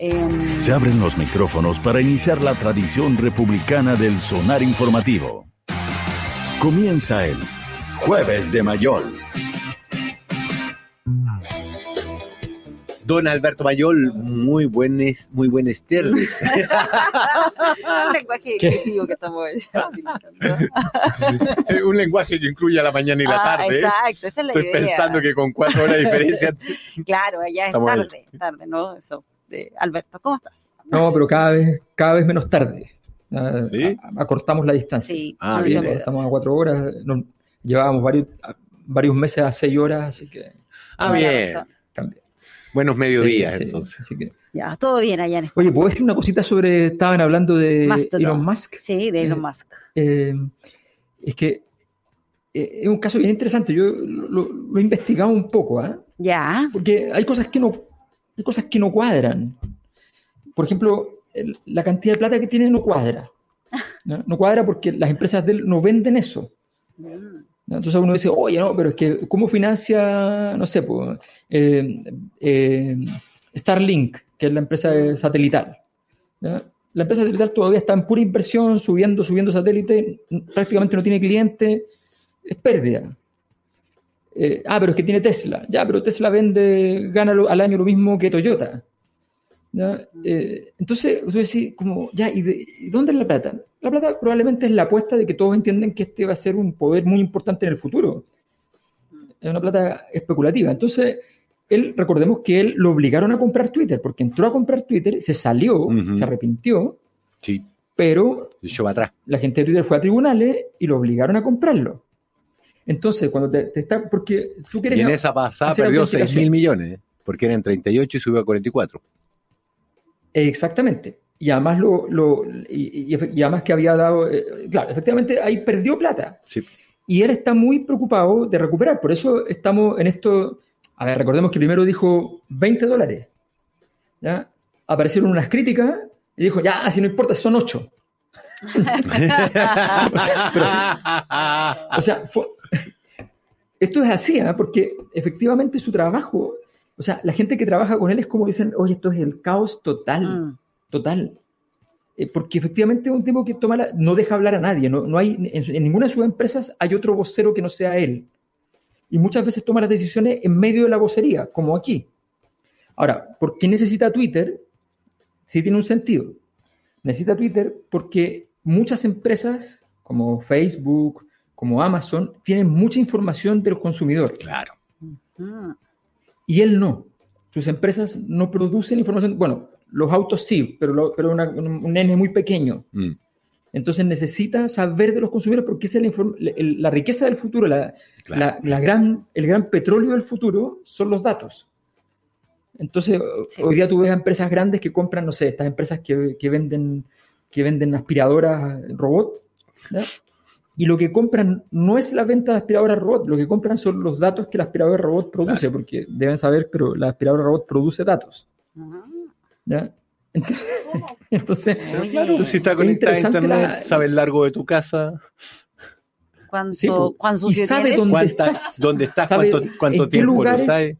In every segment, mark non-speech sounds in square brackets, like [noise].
Em, Se abren los micrófonos para iniciar la tradición republicana del sonar informativo. Comienza el Jueves de Mayol. Don Alberto Mayol, muy buenas, muy buenas tardes. un lenguaje inclusivo que estamos utilizando. un lenguaje que incluye a la mañana y la Ah, tarde. exacto, esa es la Estoy idea. pensando que con cuatro horas de diferencia. [laughs] Claro, allá es tarde, tarde, ¿no? Eso. Alberto, ¿cómo estás? No, pero cada vez, cada vez menos tarde. Ah, ¿Sí? acortamos la distancia. Sí, Ah, bien. yo- Estamos a cuatro horas. no- llevábamos varios, varios meses a seis horas, así que Ah, bien. cambia. Buenos mediodías, Sí, sí, entonces. así que- Ya, todo bien allá en España. Oye, ¿puedo decir una cosita sobre, estaban hablando de Mastodon. Elon Musk? Sí, de Elon Eh, Musk. Eh, es que eh, es un caso bien interesante. Yo lo, lo- lo he investigado un poco, ¿ah? Ya, porque hay cosas que no, hay cosas que no cuadran. Por ejemplo, la cantidad de plata que tiene no cuadra. ¿no? Cuadra porque las empresas de él no venden eso. Entonces uno dice, oye, no, pero es que, ¿cómo financia, no sé, eh, eh, Starlink, que es la empresa satelital? La empresa satelital todavía está en pura inversión, subiendo, subiendo satélite, prácticamente no tiene cliente, es pérdida. Eh, ah, pero es que tiene Tesla. Ya, pero Tesla vende, gana lo- al año lo mismo que Toyota. ¿ya? Eh, entonces, tú decís, como, ya, ¿y, de- y dónde es la plata? La plata probablemente es la apuesta de que todos entienden que este va a ser un poder muy importante en el futuro. Es una plata especulativa. Entonces, él, recordemos que él lo obligaron a comprar Twitter, porque entró a comprar Twitter, se salió, se arrepintió, Sí, pero va atrás. la gente de Twitter fue a tribunales y lo obligaron a comprarlo. Entonces, cuando te, te está, porque tú quieres Y en esa pasada perdió 6 autenticación. mil millones, ¿eh? porque eran 38 y subió a 44. Exactamente. Y además, lo, lo- y, además que había dado, eh, claro, efectivamente ahí perdió plata. Sí. Y él está muy preocupado de recuperar. Por eso estamos en esto. A ver, recordemos que primero dijo 20 dólares. ¿ya? Aparecieron unas críticas y dijo, ya, si no importa, son 8. pero [laughs] [laughs] O sea, fue- esto es así, ¿ah? porque efectivamente su trabajo, o sea, la gente que trabaja con él es como dicen, oye, esto es el caos total, Mm, total. Eh, porque efectivamente es un tipo que toma la- no deja hablar a nadie, no, no hay, en, en ninguna de sus empresas hay otro vocero que no sea él. Y muchas veces toma las decisiones en medio de la vocería, como aquí. Ahora, ¿por qué necesita Twitter? Sí tiene un sentido. Necesita Twitter porque muchas empresas, como Facebook, como Amazon, tienen mucha información del consumidor. Claro. mm. Y él no. Sus empresas no producen información. Bueno, los autos sí, pero, lo- pero una- un, un nene muy pequeño. Mm. Entonces necesita saber de los consumidores porque esa es la, el- la riqueza del futuro, la, Claro. la- la gran, el gran petróleo del futuro son los datos. Entonces, Sí. hoy día tú ves a empresas grandes que compran, no sé, estas empresas que, que venden, que venden aspiradoras robot, ¿ya? Y lo que compran no es la venta de aspiradoras robot, lo que compran son los datos que la aspiradora robot produce, porque deben saber, pero la aspiradora robot produce datos. Ah, ¿ya? [laughs] Entonces, entonces, Claro, si está Es conectada a interesante internet, la- sabe el largo de tu casa, ¿cuánto, Sí, Y sabe dónde cuánta- estás? dónde estás, ¿Sabe cuánto, cuánto en qué tiempo lugares? lo sabe.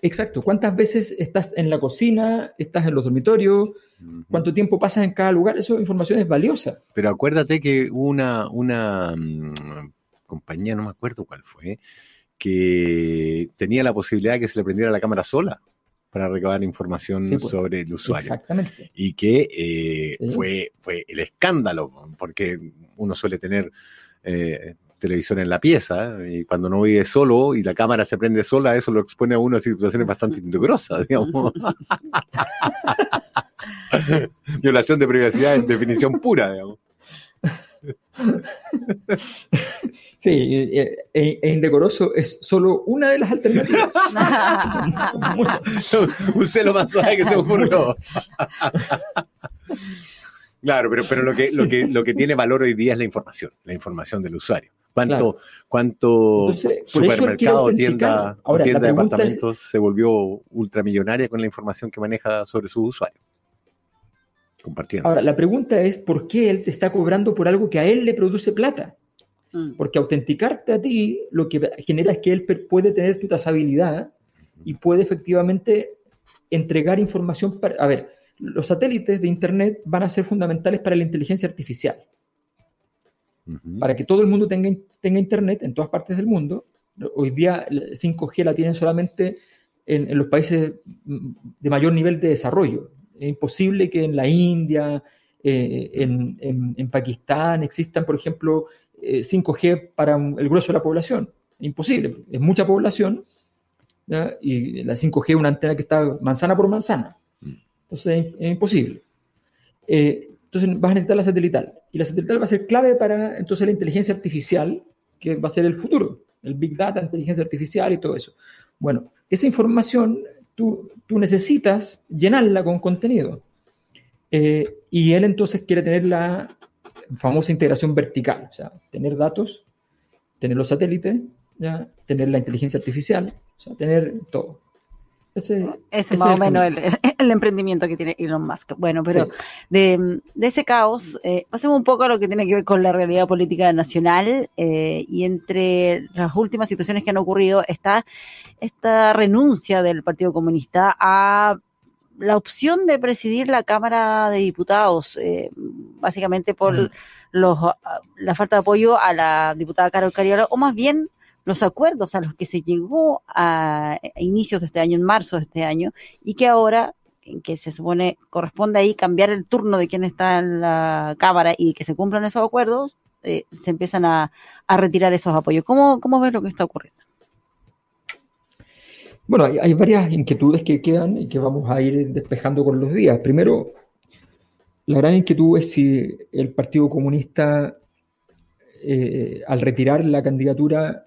Exacto, ¿cuántas veces estás en la cocina, estás en los dormitorios. Cuánto tiempo pasas en cada lugar? Eso información es valiosa. Pero acuérdate que hubo una, una mm, compañía, no me acuerdo cuál fue, que tenía la posibilidad de que se le prendiera la cámara sola para recabar información Sí, pues. sobre el usuario. Exactamente. Y que eh, Sí. fue, fue el escándalo, porque uno suele tener eh, televisor en la pieza y cuando no vive solo y la cámara se prende sola, eso lo expone a uno a situaciones bastante integrosas, digamos. [laughs] Violación de privacidad en definición pura, digamos. Sí, eh, eh, e indecoroso es solo una de las alternativas. [laughs] Muchas. Usé lo más suave que se ocurrió. Claro, pero, pero lo, que, lo, que, lo que tiene valor hoy día es la información, la información del usuario. ¿Cuánto, Claro. cuánto Entonces, supermercado, tienda, Ahora, tienda la de pregunta es- departamentos se volvió ultramillonaria con la información que maneja sobre sus usuarios? Compartiendo. Ahora, la pregunta es, ¿por qué él te está cobrando por algo que a él le produce plata? Mm. Porque autenticarte a ti lo que genera es que él puede tener tu trazabilidad y puede efectivamente entregar información para... A ver, los satélites de Internet van a ser fundamentales para la inteligencia artificial. Para que todo el mundo tenga, tenga Internet en todas partes del mundo. Hoy día el 5G la tienen solamente en, en los países mm, de mayor nivel de desarrollo. Es imposible que en la India, eh, en, en- en Pakistán existan, por ejemplo, eh, 5G para el grueso de la población. Imposible, es mucha población ¿ya? y la 5G es una antena que está manzana por manzana. Entonces es, es imposible. Eh, entonces vas a necesitar la satelital. Y la satelital va a ser clave para entonces la inteligencia artificial, que va a ser el futuro, el Big Data, inteligencia artificial y todo eso. Bueno, esa información tú, tú necesitas llenarla con contenido. Eh, y él entonces quiere tener la famosa integración vertical, o sea, tener datos, tener los satélites, ¿ya? tener la inteligencia artificial, o sea, tener todo. Ese, es más o menos el, el- el emprendimiento que tiene Elon Musk. Bueno, pero Sí. de, de ese caos, eh, pasemos un poco a lo que tiene que ver con la realidad política nacional eh, y entre las últimas situaciones que han ocurrido está esta renuncia del Partido Comunista a la opción de presidir la Cámara de Diputados, eh, básicamente por los, la falta de apoyo a la diputada Carol Cariola, o más bien los acuerdos a los que se llegó a, inicios de este año, en marzo de este año, y que ahora, en que se supone corresponde ahí cambiar el turno de quien está en la Cámara y que se cumplan esos acuerdos, eh, se empiezan a, a retirar esos apoyos. ¿Cómo, ¿Cómo ves lo que está ocurriendo? Bueno, hay, hay varias inquietudes que quedan y que vamos a ir despejando con los días. Primero, la gran inquietud es si el Partido Comunista, eh, al retirar la candidatura,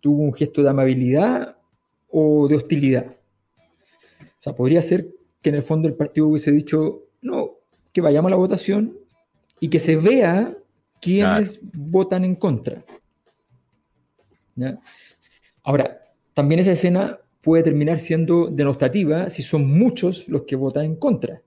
tuvo un gesto de amabilidad o de hostilidad. O sea, podría ser que en el fondo el partido hubiese dicho, no, que vayamos a la votación y que se vea quiénes votan en contra. ¿Ya? Ahora, también esa escena puede terminar siendo denostativa si son muchos los que votan en contra.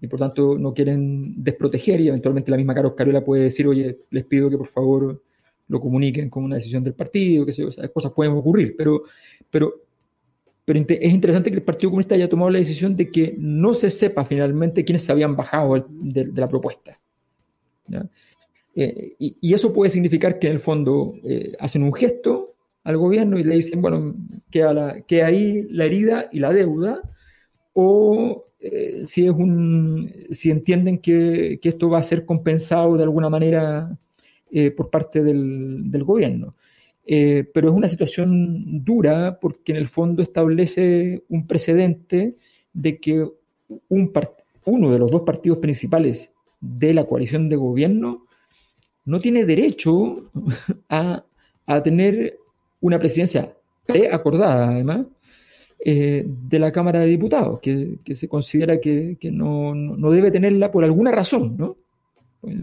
Y por tanto no quieren desproteger y eventualmente la misma Carlos Carola puede decir, oye, les pido que por favor lo comuniquen como una decisión del partido, que esas cosas pueden ocurrir, pero, pero, pero es interesante que el Partido Comunista haya tomado la decisión de que no se sepa finalmente quiénes se habían bajado de, la propuesta. Eh, y, y eso puede significar que en el fondo eh, hacen un gesto al gobierno y le dicen, bueno, queda, la, queda ahí la herida y la deuda, o eh, si, es un, si entienden que, que esto va a ser compensado de alguna manera eh, por parte del, gobierno. Eh, pero es una situación dura porque en el fondo establece un precedente de que uno de los dos partidos principales de la coalición de gobierno no tiene derecho [laughs] a, tener una presidencia preacordada, además, eh, de la Cámara de Diputados, que, se considera que, que no- no debe tenerla por alguna razón, ¿no?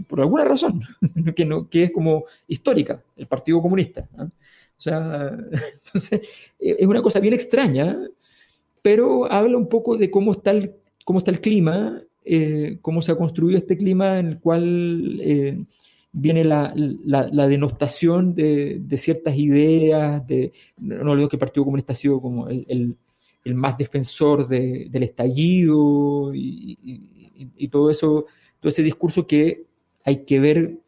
Por alguna razón, [laughs] que, no, que es como histórica, el Partido Comunista. O sea, [laughs] entonces, eh, es una cosa bien extraña, pero habla un poco de cómo está el, cómo está el clima, eh, cómo se ha construido este clima en el cual eh, viene la, la, la denostación de, de, ciertas ideas, de, no olvido que el Partido Comunista ha sido como el, el, el más defensor de, del estallido y, todo eso, todo ese discurso que hay que ver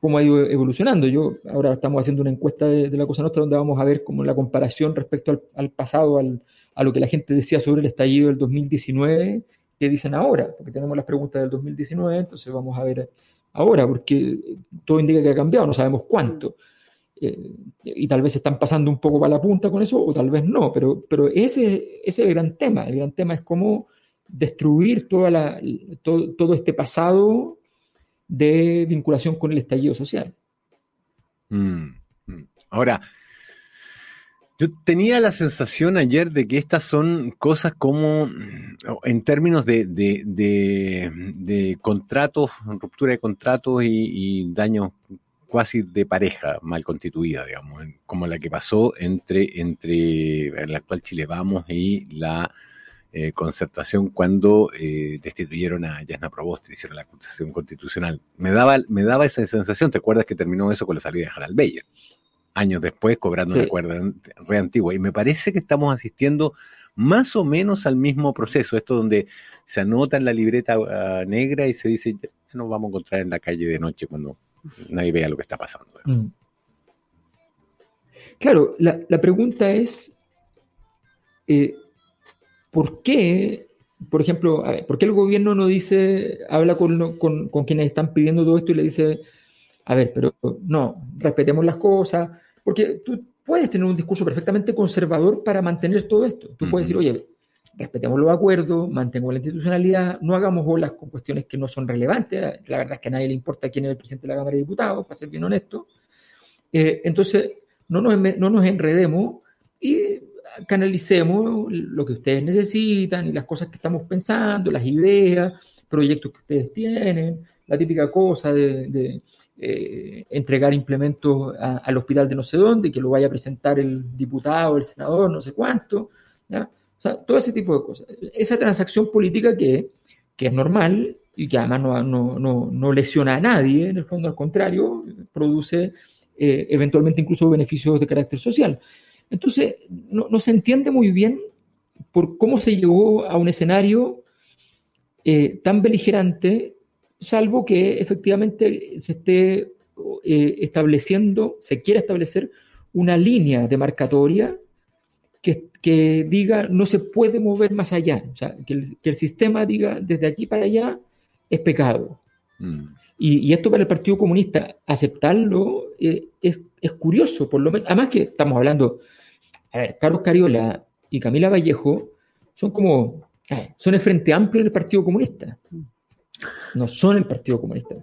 cómo ha ido evolucionando. Yo ahora estamos haciendo una encuesta de, la Cosa Nostra donde vamos a ver como la comparación respecto al, pasado, al, a lo que la gente decía sobre el estallido del 2019, que dicen ahora, porque tenemos las preguntas del 2019, entonces vamos a ver ahora, porque todo indica que ha cambiado, no sabemos cuánto. Eh, y tal vez están pasando un poco para la punta con eso, o tal vez no, pero, pero ese, ese es el gran tema. El gran tema es cómo destruir toda la, todo, todo este pasado de vinculación con el estallido social. Mm, mm. Ahora, yo tenía la sensación ayer de que estas son cosas como, en términos de, de, de, contratos, ruptura de contratos y, daños cuasi de pareja mal constituida, digamos, como la que pasó entre, entre el actual Chile Vamos y la eh, concertación cuando eh, destituyeron a Yasna Proboste, hicieron la acusación constitucional. Me daba, me daba esa sensación, ¿te acuerdas que terminó eso con la salida de Harald Beyer? Años después, cobrando una cuerda re antigua. Y me parece que estamos asistiendo más o menos al mismo proceso, esto donde se anota en la libreta ah, negra y se dice, ya nos vamos a encontrar en la calle de noche cuando nadie vea lo que está pasando. Mm. Claro, la, pregunta es, eh, ¿por qué, por ejemplo, por qué el gobierno no dice, habla con, con, quienes están pidiendo todo esto y le dice, a ver, pero no, respetemos las cosas, porque tú puedes tener un discurso perfectamente conservador para mantener todo esto. Tú puedes decir, oye, respetemos los acuerdos, mantengamos la institucionalidad, no hagamos olas con cuestiones que no son relevantes. La verdad es que a nadie le importa quién es el presidente de la Cámara de Diputados, para ser bien honesto. Eh, entonces, no nos, no nos enredemos y canalicemos lo que ustedes necesitan y las cosas que estamos pensando, las ideas, proyectos que ustedes tienen, la típica cosa de, eh, entregar implementos al hospital de no sé dónde, que lo vaya a presentar el diputado, el senador, no sé cuánto. todo ese tipo de cosas. Esa transacción política que, es normal y que además no, lesiona a nadie, en el fondo al contrario, produce eh, eventualmente incluso beneficios de carácter social. Entonces, no, se entiende muy bien por cómo se llegó a un escenario eh, tan beligerante, salvo que efectivamente se esté eh, estableciendo, se quiera establecer una línea demarcatoria que, diga no se puede mover más allá, o sea, que el, sistema diga desde aquí para allá es pecado. Mm. Y, esto para el Partido Comunista, aceptarlo eh, es, curioso, por lo menos, además que estamos hablando, a ver, Carlos Cariola y Camila Vallejo son como, son el Frente Amplio del Partido Comunista, no son el Partido Comunista.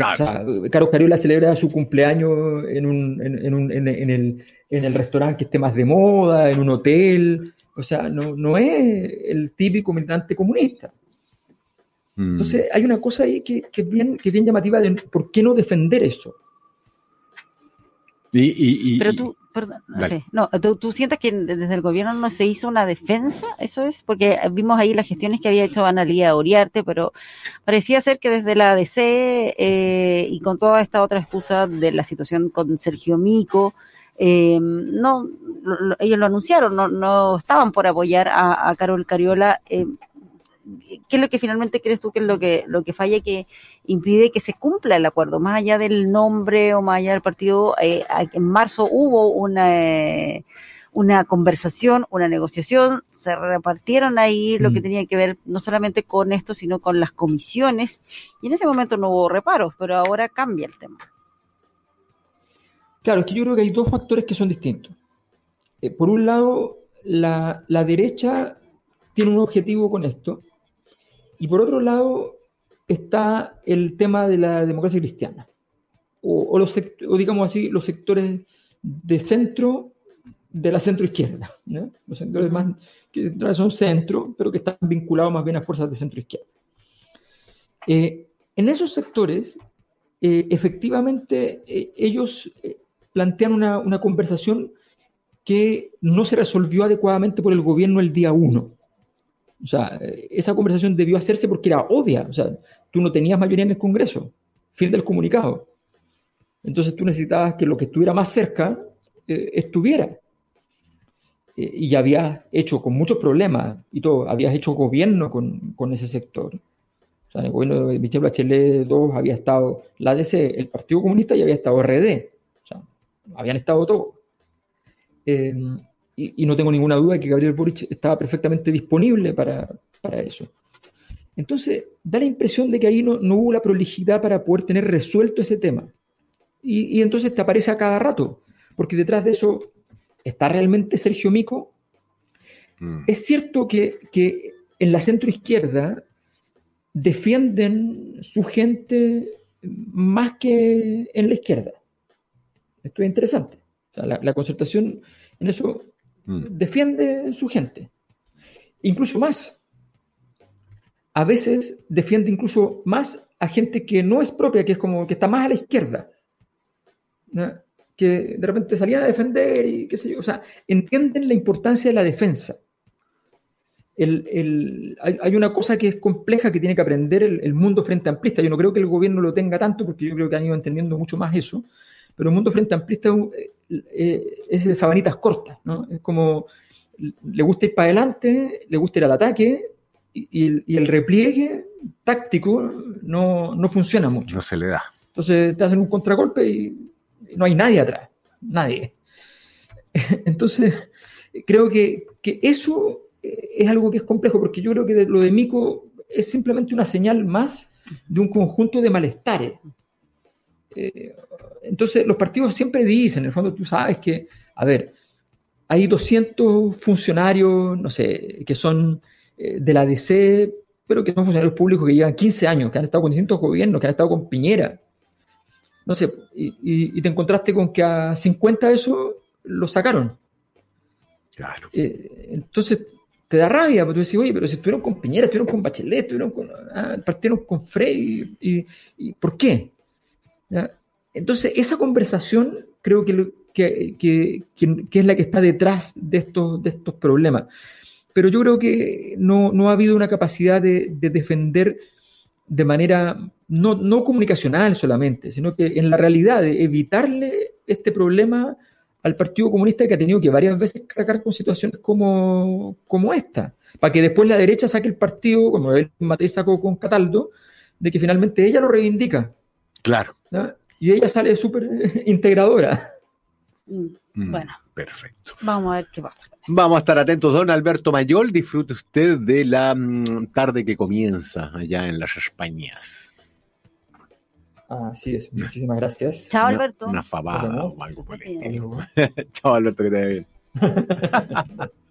Carlos Cariola celebra su cumpleaños en, un, en, un, en, el, en el restaurante que esté más de moda, en un hotel. O sea, no, no es el típico militante comunista. Mm. Entonces, hay una cosa ahí que, que, es bien, que bien llamativa de por qué no defender eso. Y, Pero tú, perdón, no sé, no, ¿tú, sientes que desde el gobierno no se hizo una defensa? Eso es, porque vimos ahí las gestiones que había hecho Analía Oriarte, pero parecía ser que desde la ADC eh, y con toda esta otra excusa de la situación con Sergio Mico, eh, no, ellos lo anunciaron, no, no estaban por apoyar a, Carol Cariola. Eh, ¿Qué es lo que finalmente crees tú que es lo que, lo que falla que impide que se cumpla el acuerdo? Más allá del nombre o más allá del partido, eh, en marzo hubo una, eh, una conversación, una negociación, se repartieron ahí lo que mm. tenía que ver no solamente con esto, sino con las comisiones, y en ese momento no hubo reparos, pero ahora cambia el tema. Claro, es que yo creo que hay dos factores que son distintos. Eh, por un lado, la, derecha tiene un objetivo con esto, y por otro lado está el tema de la democracia cristiana, o, los, o digamos así, los sectores de centro de la centro izquierda, los sectores más que son centro, pero que están vinculados más bien a fuerzas de centro izquierda. Eh, en esos sectores, eh, efectivamente, ellos plantean una, conversación que no se resolvió adecuadamente por el gobierno el día uno. O sea, esa conversación debió hacerse porque era obvia. O sea, tú no tenías mayoría en el Congreso. Fin del comunicado. Entonces tú necesitabas que lo que estuviera más cerca eh, estuviera. Eh, y ya habías hecho con muchos problemas y todo, habías hecho gobierno con, con ese sector. O sea, en el gobierno de Michel Bachelet 2 había estado la ADC, el Partido Comunista y había estado RD habían estado todos. Eh, y, no tengo ninguna duda de que Gabriel Boric estaba perfectamente disponible para, eso. Entonces, da la impresión de que ahí no, hubo la prolijidad para poder tener resuelto ese tema. Y, entonces te aparece a cada rato, porque detrás de eso está realmente Sergio Mico. Mm. Es cierto que, en la centro izquierda defienden su gente más que en la izquierda. Esto es interesante. O sea, la, la, concertación en eso Mm. defiende su gente. Incluso más. A veces defiende incluso más a gente que no es propia, que es como que está más a la izquierda. Que de repente salían a defender y qué sé yo. O sea, entienden la importancia de la defensa. El, el, hay, hay, una cosa que es compleja que tiene que aprender el, mundo frente amplista. Yo no creo que el gobierno lo tenga tanto, porque yo creo que han ido entendiendo mucho más eso. Pero el mundo frente amplista eh, es de sabanitas cortas, ¿no? Es como le gusta ir para adelante, le gusta ir al ataque y, y, y el repliegue táctico no, no, funciona mucho. No se le da. Entonces te hacen un contragolpe y, y no hay nadie atrás, nadie. [laughs] Entonces, creo que, que, eso es algo que es complejo, porque yo creo que lo de Mico es simplemente una señal más de un conjunto de malestares. Eh, entonces, los partidos siempre dicen, en el fondo tú sabes que, a ver, hay 200 funcionarios, no sé, que son eh, de la DC, pero que son funcionarios públicos que llevan 15 años, que han estado con distintos gobiernos, que han estado con Piñera. No sé, y, y, y te encontraste con que a 50 de esos los sacaron. Claro. Eh, entonces, te da rabia, porque tú decís, oye, pero si estuvieron con Piñera, estuvieron con Bachelet, estuvieron con, ah, partieron con Frey, y, y, ¿por qué? Entonces, esa conversación creo que, que, que, es la que está detrás de estos, de estos problemas. Pero yo creo que no, no ha habido una capacidad de, de defender de manera no, no, comunicacional solamente, sino que en la realidad de evitarle este problema al Partido Comunista que ha tenido que varias veces cargar con situaciones como, como esta, para que después la derecha saque el partido, como el Matei sacó con Cataldo, de que finalmente ella lo reivindica. Claro. ¿no? Y ella sale súper [laughs] integradora. Mm, bueno. Perfecto. Vamos a ver qué pasa. Vamos a estar atentos, don Alberto Mayol. Disfrute usted de la mm, tarde que comienza allá en las Españas. Así es, muchísimas gracias. Chao, Alberto. Una, una fabada o algo por el estilo. [laughs] Chao, Alberto, que te vaya bien. [laughs]